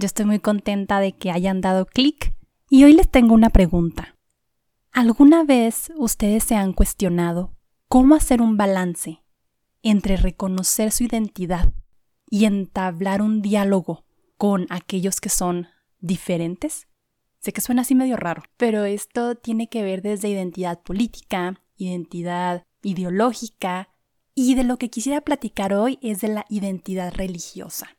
yo estoy muy contenta de que hayan dado clic y hoy les tengo una pregunta. ¿Alguna vez ustedes se han cuestionado cómo hacer un balance entre reconocer su identidad y entablar un diálogo con aquellos que son diferentes? Sé que suena así medio raro, pero esto tiene que ver desde identidad política, identidad ideológica, y de lo que quisiera platicar hoy es de la identidad religiosa.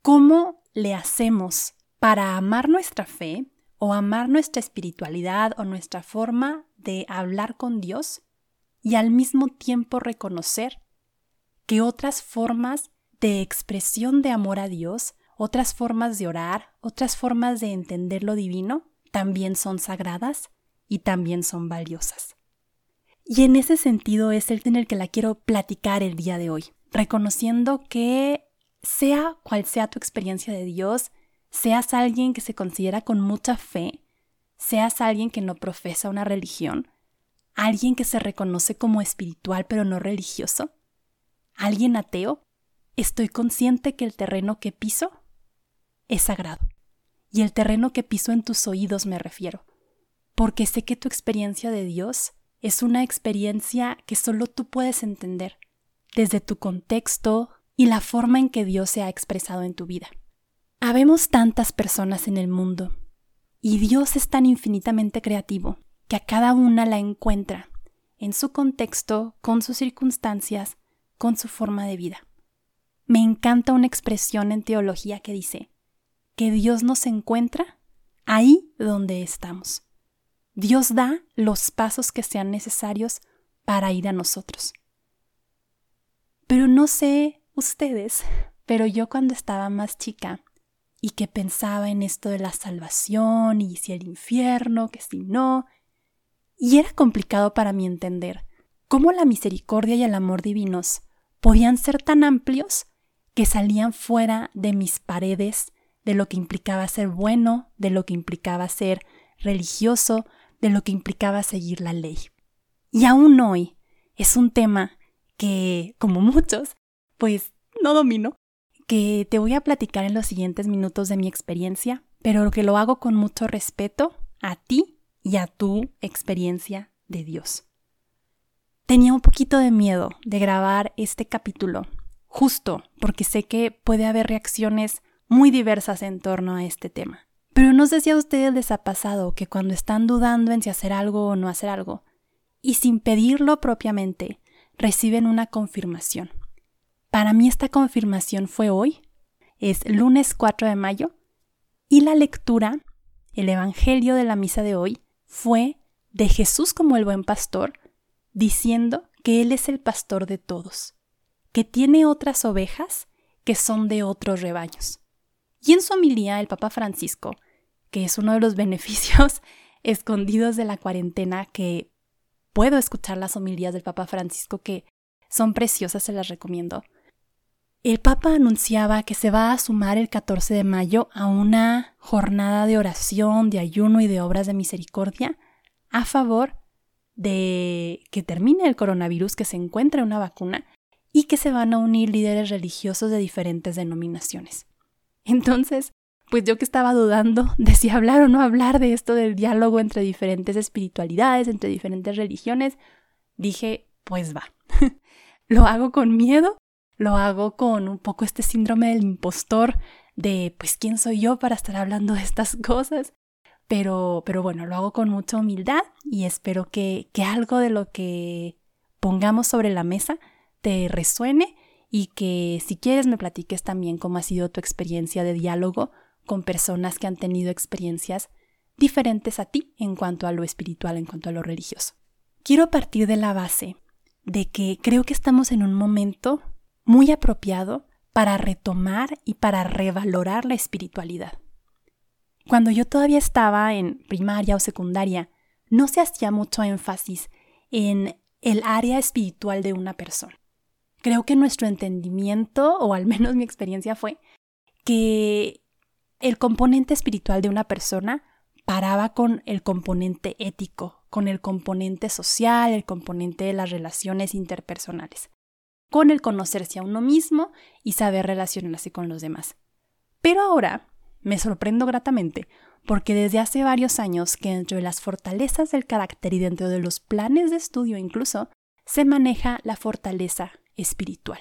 ¿Cómo le hacemos para amar nuestra fe o amar nuestra espiritualidad o nuestra forma de hablar con Dios y al mismo tiempo reconocer que otras formas de expresión de amor a Dios, otras formas de orar, otras formas de entender lo divino, también son sagradas y también son valiosas. Y en ese sentido es el en el que la quiero platicar el día de hoy, reconociendo que sea cual sea tu experiencia de Dios, seas alguien que se considera con mucha fe, seas alguien que no profesa una religión, alguien que se reconoce como espiritual pero no religioso, alguien ateo, estoy consciente que el terreno que piso es sagrado. Y el terreno que piso en tus oídos me refiero, porque sé que tu experiencia de Dios es una experiencia que solo tú puedes entender, desde tu contexto, y la forma en que Dios se ha expresado en tu vida. Habemos tantas personas en el mundo y Dios es tan infinitamente creativo que a cada una la encuentra en su contexto, con sus circunstancias, con su forma de vida. Me encanta una expresión en teología que dice que Dios nos encuentra ahí donde estamos. Dios da los pasos que sean necesarios para ir a nosotros. Pero no sé ustedes, pero yo cuando estaba más chica y que pensaba en esto de la salvación y si el infierno, que si no, y era complicado para mí entender cómo la misericordia y el amor divinos podían ser tan amplios que salían fuera de mis paredes, de lo que implicaba ser bueno, de lo que implicaba ser religioso, de lo que implicaba seguir la ley. Y aún hoy es un tema que, como muchos, pues no domino, que te voy a platicar en los siguientes minutos de mi experiencia, pero que lo hago con mucho respeto a ti y a tu experiencia de Dios. Tenía un poquito de miedo de grabar este capítulo, justo porque sé que puede haber reacciones muy diversas en torno a este tema. Pero no sé si a ustedes les ha pasado que cuando están dudando en si hacer algo o no hacer algo, y sin pedirlo propiamente, reciben una confirmación. Para mí esta confirmación fue hoy, es lunes 4 de mayo, y la lectura, el Evangelio de la misa de hoy, fue de Jesús como el buen pastor, diciendo que Él es el pastor de todos, que tiene otras ovejas que son de otros rebaños. Y en su homilía el Papa Francisco, que es uno de los beneficios escondidos de la cuarentena, que puedo escuchar las homilías del Papa Francisco, que son preciosas, se las recomiendo. El Papa anunciaba que se va a sumar el 14 de mayo a una jornada de oración, de ayuno y de obras de misericordia a favor de que termine el coronavirus, que se encuentre una vacuna y que se van a unir líderes religiosos de diferentes denominaciones. Entonces, pues yo que estaba dudando de si hablar o no hablar de esto del diálogo entre diferentes espiritualidades, entre diferentes religiones, dije, pues va. Lo hago con miedo, lo hago con un poco este síndrome del impostor de pues quién soy yo para estar hablando de estas cosas. Pero, pero bueno, lo hago con mucha humildad y espero que, que algo de lo que pongamos sobre la mesa te resuene y que si quieres me platiques también cómo ha sido tu experiencia de diálogo con personas que han tenido experiencias diferentes a ti en cuanto a lo espiritual, en cuanto a lo religioso. Quiero partir de la base de que creo que estamos en un momento muy apropiado para retomar y para revalorar la espiritualidad. cuando yo todavía estaba en primaria o secundaria, no se hacía mucho énfasis en el área espiritual de una persona. Creo que nuestro entendimiento, o al menos mi experiencia fue, que el componente espiritual de una persona paraba con el componente ético, con el componente social, el componente de las relaciones interpersonales, con el conocerse a uno mismo y saber relacionarse con los demás. Pero ahora me sorprendo gratamente porque desde hace varios años que dentro de las fortalezas del carácter y dentro de los planes de estudio incluso, se maneja la fortaleza espiritual.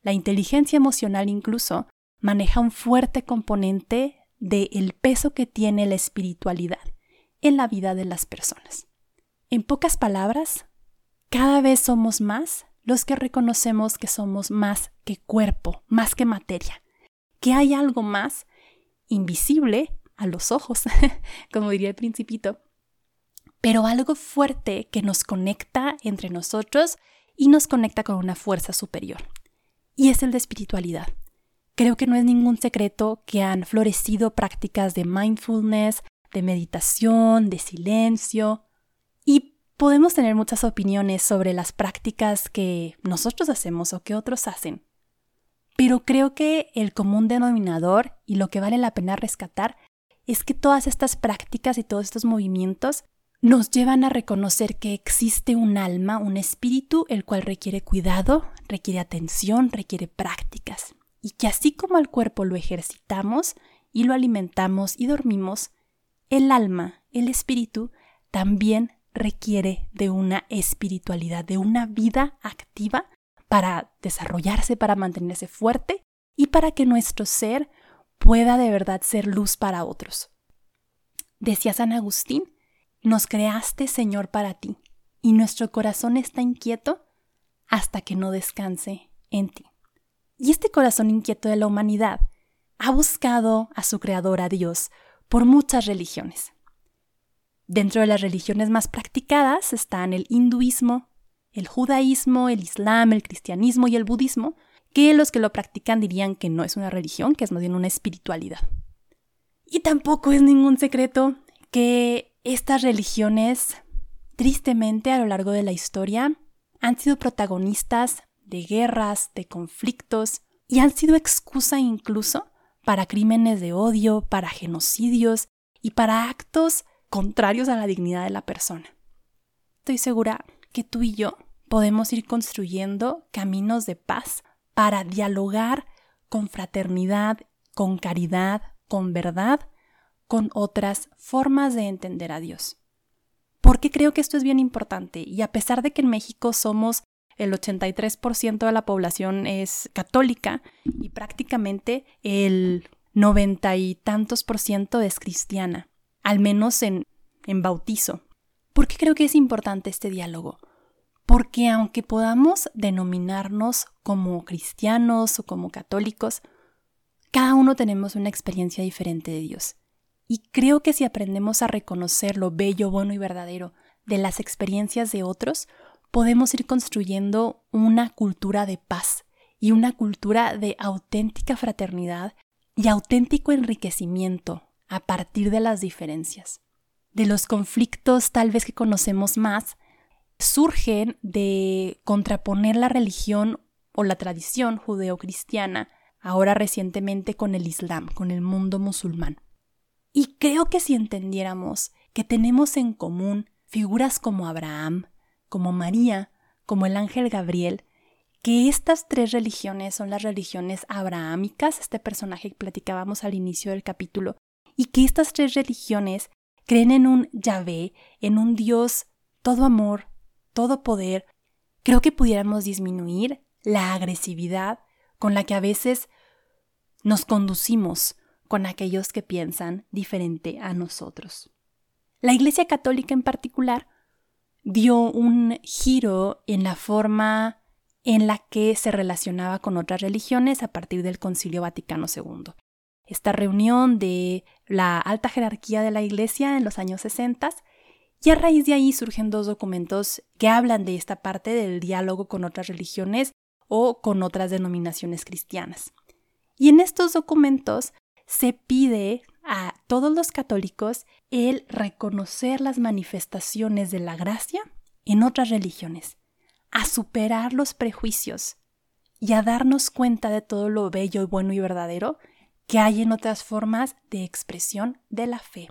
La inteligencia emocional incluso maneja un fuerte componente del peso que tiene la espiritualidad en la vida de las personas. En pocas palabras, cada vez somos más los que reconocemos que somos más que cuerpo, más que materia, que hay algo más invisible a los ojos, como diría el principito, pero algo fuerte que nos conecta entre nosotros y nos conecta con una fuerza superior. Y es el de espiritualidad. Creo que no es ningún secreto que han florecido prácticas de mindfulness, de meditación, de silencio, y podemos tener muchas opiniones sobre las prácticas que nosotros hacemos o que otros hacen. Pero creo que el común denominador y lo que vale la pena rescatar es que todas estas prácticas y todos estos movimientos nos llevan a reconocer que existe un alma, un espíritu, el cual requiere cuidado, requiere atención, requiere prácticas y que así como al cuerpo lo ejercitamos y lo alimentamos y dormimos, el alma, el espíritu, también requiere de una espiritualidad, de una vida activa para desarrollarse, para mantenerse fuerte y para que nuestro ser pueda de verdad ser luz para otros. Decía San Agustín, nos creaste Señor para ti, y nuestro corazón está inquieto hasta que no descanse en ti. Y este corazón inquieto de la humanidad ha buscado a su creador, a Dios, por muchas religiones. Dentro de las religiones más practicadas están el hinduismo, el judaísmo, el islam, el cristianismo y el budismo, que los que lo practican dirían que no es una religión, que es más bien una espiritualidad. Y tampoco es ningún secreto que estas religiones, tristemente a lo largo de la historia, han sido protagonistas de guerras, de conflictos, y han sido excusa incluso para crímenes de odio, para genocidios y para actos contrarios a la dignidad de la persona. Estoy segura que tú y yo podemos ir construyendo caminos de paz para dialogar con fraternidad, con caridad, con verdad, con otras formas de entender a Dios. Porque creo que esto es bien importante y a pesar de que en México somos el 83% de la población es católica y prácticamente el noventa y tantos por ciento es cristiana, al menos en, en bautizo. ¿Por qué creo que es importante este diálogo? Porque aunque podamos denominarnos como cristianos o como católicos, cada uno tenemos una experiencia diferente de Dios. Y creo que si aprendemos a reconocer lo bello, bueno y verdadero de las experiencias de otros, podemos ir construyendo una cultura de paz y una cultura de auténtica fraternidad y auténtico enriquecimiento a partir de las diferencias. De los conflictos tal vez que conocemos más, surgen de contraponer la religión o la tradición judeocristiana, ahora recientemente con el Islam, con el mundo musulmán. Y creo que si entendiéramos que tenemos en común figuras como Abraham, como María, como el ángel Gabriel, que estas tres religiones son las religiones abrahámicas, este personaje que platicábamos al inicio del capítulo, y que estas tres religiones creen en un Yahvé, en un Dios todo amor, todo poder, creo que pudiéramos disminuir la agresividad con la que a veces nos conducimos con aquellos que piensan diferente a nosotros. La Iglesia Católica en particular dio un giro en la forma en la que se relacionaba con otras religiones a partir del Concilio Vaticano II. Esta reunión de la alta jerarquía de la Iglesia en los años 60 y a raíz de ahí surgen dos documentos que hablan de esta parte del diálogo con otras religiones o con otras denominaciones cristianas. Y en estos documentos se pide a todos los católicos el reconocer las manifestaciones de la gracia en otras religiones, a superar los prejuicios y a darnos cuenta de todo lo bello y bueno y verdadero que hay en otras formas de expresión de la fe.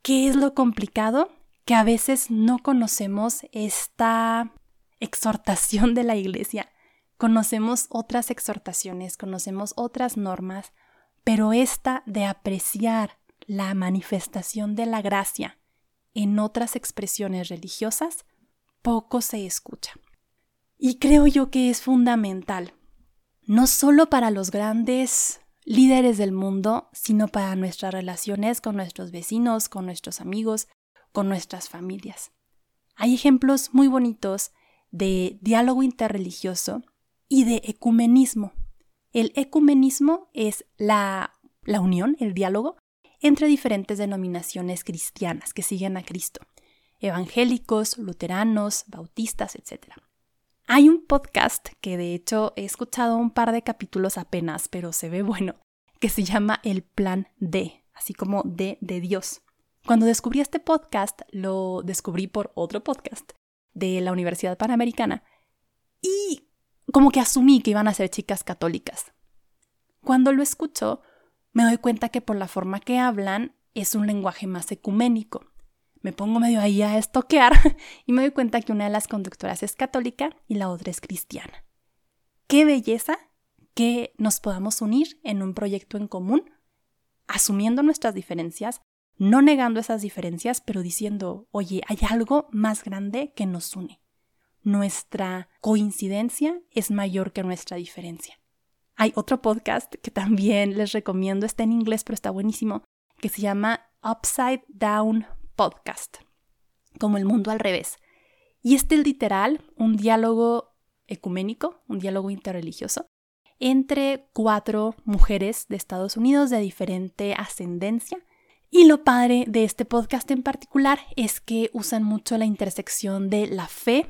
¿Qué es lo complicado? Que a veces no conocemos esta exhortación de la iglesia. Conocemos otras exhortaciones, conocemos otras normas, pero esta de apreciar la manifestación de la gracia en otras expresiones religiosas poco se escucha. Y creo yo que es fundamental, no solo para los grandes líderes del mundo, sino para nuestras relaciones con nuestros vecinos, con nuestros amigos, con nuestras familias. Hay ejemplos muy bonitos de diálogo interreligioso y de ecumenismo. El ecumenismo es la, la unión, el diálogo entre diferentes denominaciones cristianas que siguen a Cristo, evangélicos, luteranos, bautistas, etc. Hay un podcast que de hecho he escuchado un par de capítulos apenas, pero se ve bueno, que se llama El Plan D, así como D de Dios. Cuando descubrí este podcast, lo descubrí por otro podcast de la Universidad Panamericana y como que asumí que iban a ser chicas católicas. Cuando lo escucho, me doy cuenta que por la forma que hablan es un lenguaje más ecuménico. Me pongo medio ahí a estoquear y me doy cuenta que una de las conductoras es católica y la otra es cristiana. ¡Qué belleza que nos podamos unir en un proyecto en común, asumiendo nuestras diferencias, no negando esas diferencias, pero diciendo, oye, hay algo más grande que nos une. Nuestra coincidencia es mayor que nuestra diferencia. Hay otro podcast que también les recomiendo, está en inglés, pero está buenísimo, que se llama Upside Down Podcast, como el mundo al revés. Y este es literal un diálogo ecuménico, un diálogo interreligioso, entre cuatro mujeres de Estados Unidos de diferente ascendencia. Y lo padre de este podcast en particular es que usan mucho la intersección de la fe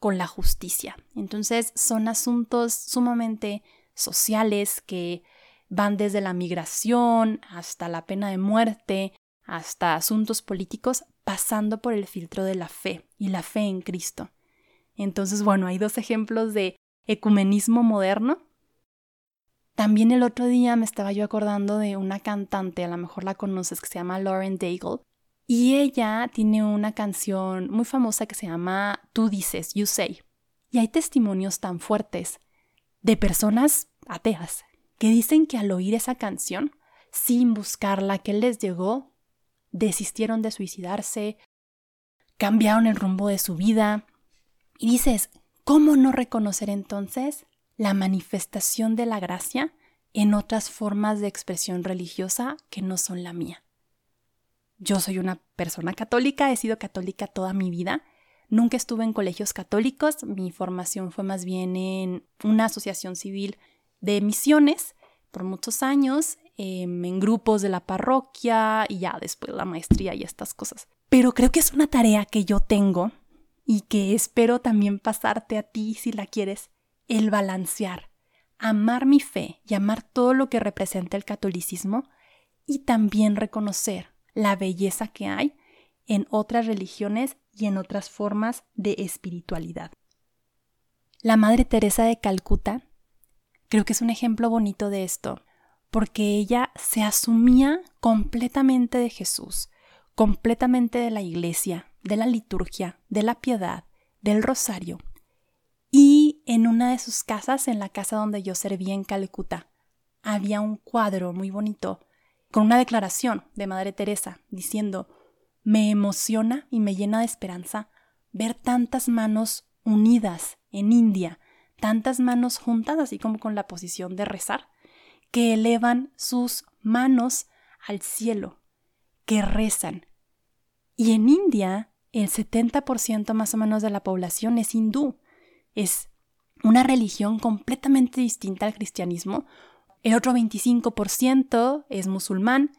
con la justicia. Entonces son asuntos sumamente sociales que van desde la migración hasta la pena de muerte, hasta asuntos políticos, pasando por el filtro de la fe y la fe en Cristo. Entonces, bueno, hay dos ejemplos de ecumenismo moderno también el otro día me estaba yo acordando de una cantante, a lo mejor la conoces, que se llama Lauren Daigle. Y ella tiene una canción muy famosa que se llama Tú dices, You Say. Y hay testimonios tan fuertes de personas ateas que dicen que al oír esa canción, sin buscarla, que les llegó, desistieron de suicidarse, cambiaron el rumbo de su vida. Y dices, ¿cómo no reconocer entonces la manifestación de la gracia en otras formas de expresión religiosa que no son la mía. Yo soy una persona católica, he sido católica toda mi vida. Nunca estuve en colegios católicos, mi formación fue más bien en una asociación civil de misiones por muchos años, em, en grupos de la parroquia y ya después la maestría y estas cosas. Pero creo que es una tarea que yo tengo y que espero también pasarte a ti si la quieres, el balancear, amar mi fe y amar todo lo que representa el catolicismo y también reconocer la belleza que hay en otras religiones y en otras formas de espiritualidad. La Madre Teresa de Calcuta creo que es un ejemplo bonito de esto, porque ella se asumía completamente de Jesús, completamente de la iglesia, de la liturgia, de la piedad, del rosario, y en una de sus casas, en la casa donde yo servía en Calcuta, había un cuadro muy bonito con una declaración de Madre Teresa diciendo, me emociona y me llena de esperanza ver tantas manos unidas en India, tantas manos juntas, así como con la posición de rezar, que elevan sus manos al cielo, que rezan. Y en India, el 70% más o menos de la población es hindú es una religión completamente distinta al cristianismo. El otro 25% es musulmán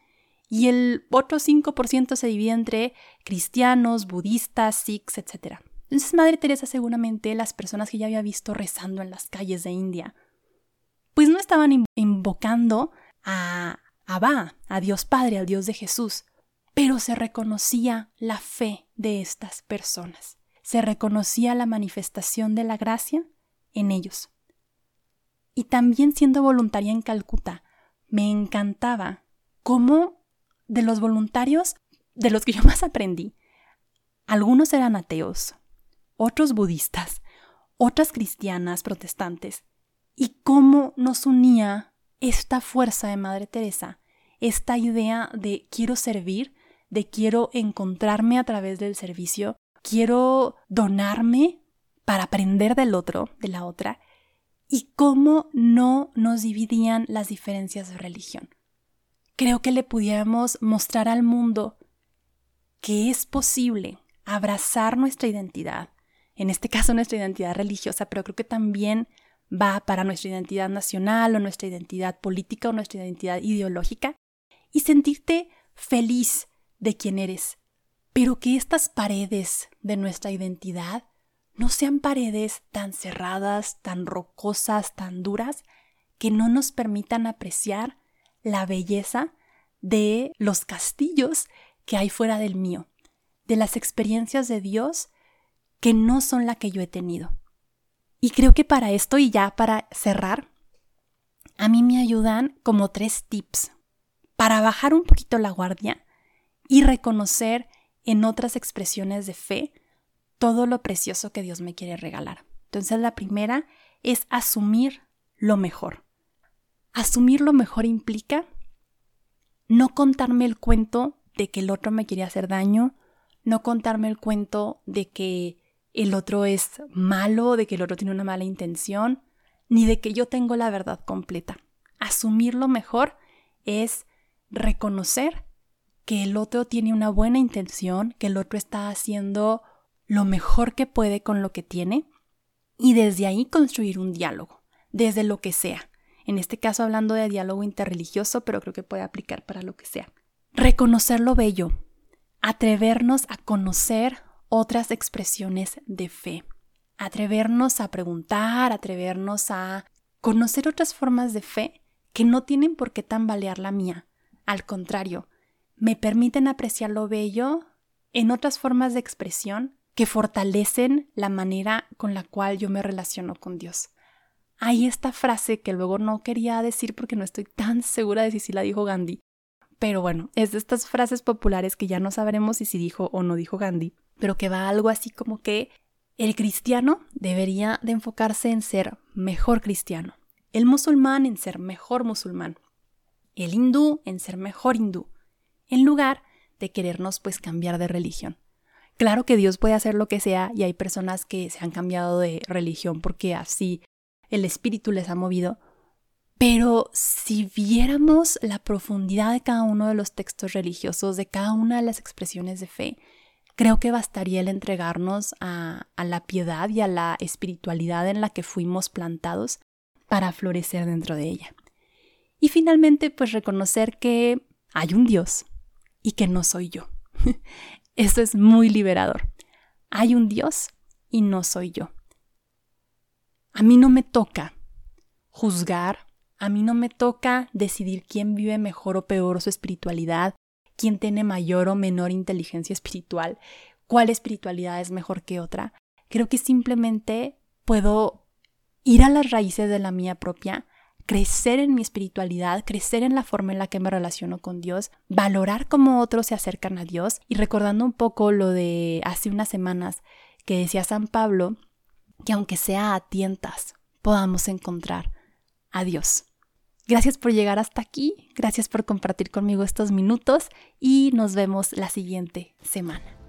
y el otro 5% se divide entre cristianos, budistas, sikhs, etc. Entonces Madre Teresa seguramente las personas que ya había visto rezando en las calles de India, pues no estaban invocando a Abba, a Dios Padre, al Dios de Jesús, pero se reconocía la fe de estas personas, se reconocía la manifestación de la gracia en ellos. Y también siendo voluntaria en Calcuta, me encantaba cómo de los voluntarios de los que yo más aprendí, algunos eran ateos, otros budistas, otras cristianas protestantes, y cómo nos unía esta fuerza de Madre Teresa, esta idea de quiero servir, de quiero encontrarme a través del servicio, quiero donarme para aprender del otro, de la otra, y cómo no nos dividían las diferencias de religión. Creo que le pudiéramos mostrar al mundo que es posible abrazar nuestra identidad, en este caso nuestra identidad religiosa, pero creo que también va para nuestra identidad nacional o nuestra identidad política o nuestra identidad ideológica, y sentirte feliz de quien eres, pero que estas paredes de nuestra identidad no sean paredes tan cerradas, tan rocosas, tan duras, que no nos permitan apreciar la belleza de los castillos que hay fuera del mío, de las experiencias de Dios que no son la que yo he tenido. Y creo que para esto y ya para cerrar, a mí me ayudan como tres tips para bajar un poquito la guardia y reconocer en otras expresiones de fe todo lo precioso que Dios me quiere regalar. Entonces la primera es asumir lo mejor. Asumir lo mejor implica no contarme el cuento de que el otro me quiere hacer daño, no contarme el cuento de que el otro es malo, de que el otro tiene una mala intención, ni de que yo tengo la verdad completa. Asumir lo mejor es reconocer que el otro tiene una buena intención, que el otro está haciendo lo mejor que puede con lo que tiene y desde ahí construir un diálogo, desde lo que sea. En este caso hablando de diálogo interreligioso, pero creo que puede aplicar para lo que sea. Reconocer lo bello, atrevernos a conocer otras expresiones de fe, atrevernos a preguntar, atrevernos a conocer otras formas de fe que no tienen por qué tambalear la mía. Al contrario, me permiten apreciar lo bello en otras formas de expresión que fortalecen la manera con la cual yo me relaciono con Dios. Hay esta frase que luego no quería decir porque no estoy tan segura de si sí la dijo Gandhi. Pero bueno, es de estas frases populares que ya no sabremos si sí dijo o no dijo Gandhi, pero que va algo así como que el cristiano debería de enfocarse en ser mejor cristiano, el musulmán en ser mejor musulmán, el hindú en ser mejor hindú, en lugar de querernos pues cambiar de religión. Claro que Dios puede hacer lo que sea y hay personas que se han cambiado de religión porque así el espíritu les ha movido, pero si viéramos la profundidad de cada uno de los textos religiosos, de cada una de las expresiones de fe, creo que bastaría el entregarnos a, a la piedad y a la espiritualidad en la que fuimos plantados para florecer dentro de ella. Y finalmente, pues reconocer que hay un Dios y que no soy yo. Esto es muy liberador. Hay un Dios y no soy yo. A mí no me toca juzgar, a mí no me toca decidir quién vive mejor o peor su espiritualidad, quién tiene mayor o menor inteligencia espiritual, cuál espiritualidad es mejor que otra. Creo que simplemente puedo ir a las raíces de la mía propia crecer en mi espiritualidad, crecer en la forma en la que me relaciono con Dios, valorar cómo otros se acercan a Dios y recordando un poco lo de hace unas semanas que decía San Pablo, que aunque sea a tientas, podamos encontrar a Dios. Gracias por llegar hasta aquí, gracias por compartir conmigo estos minutos y nos vemos la siguiente semana.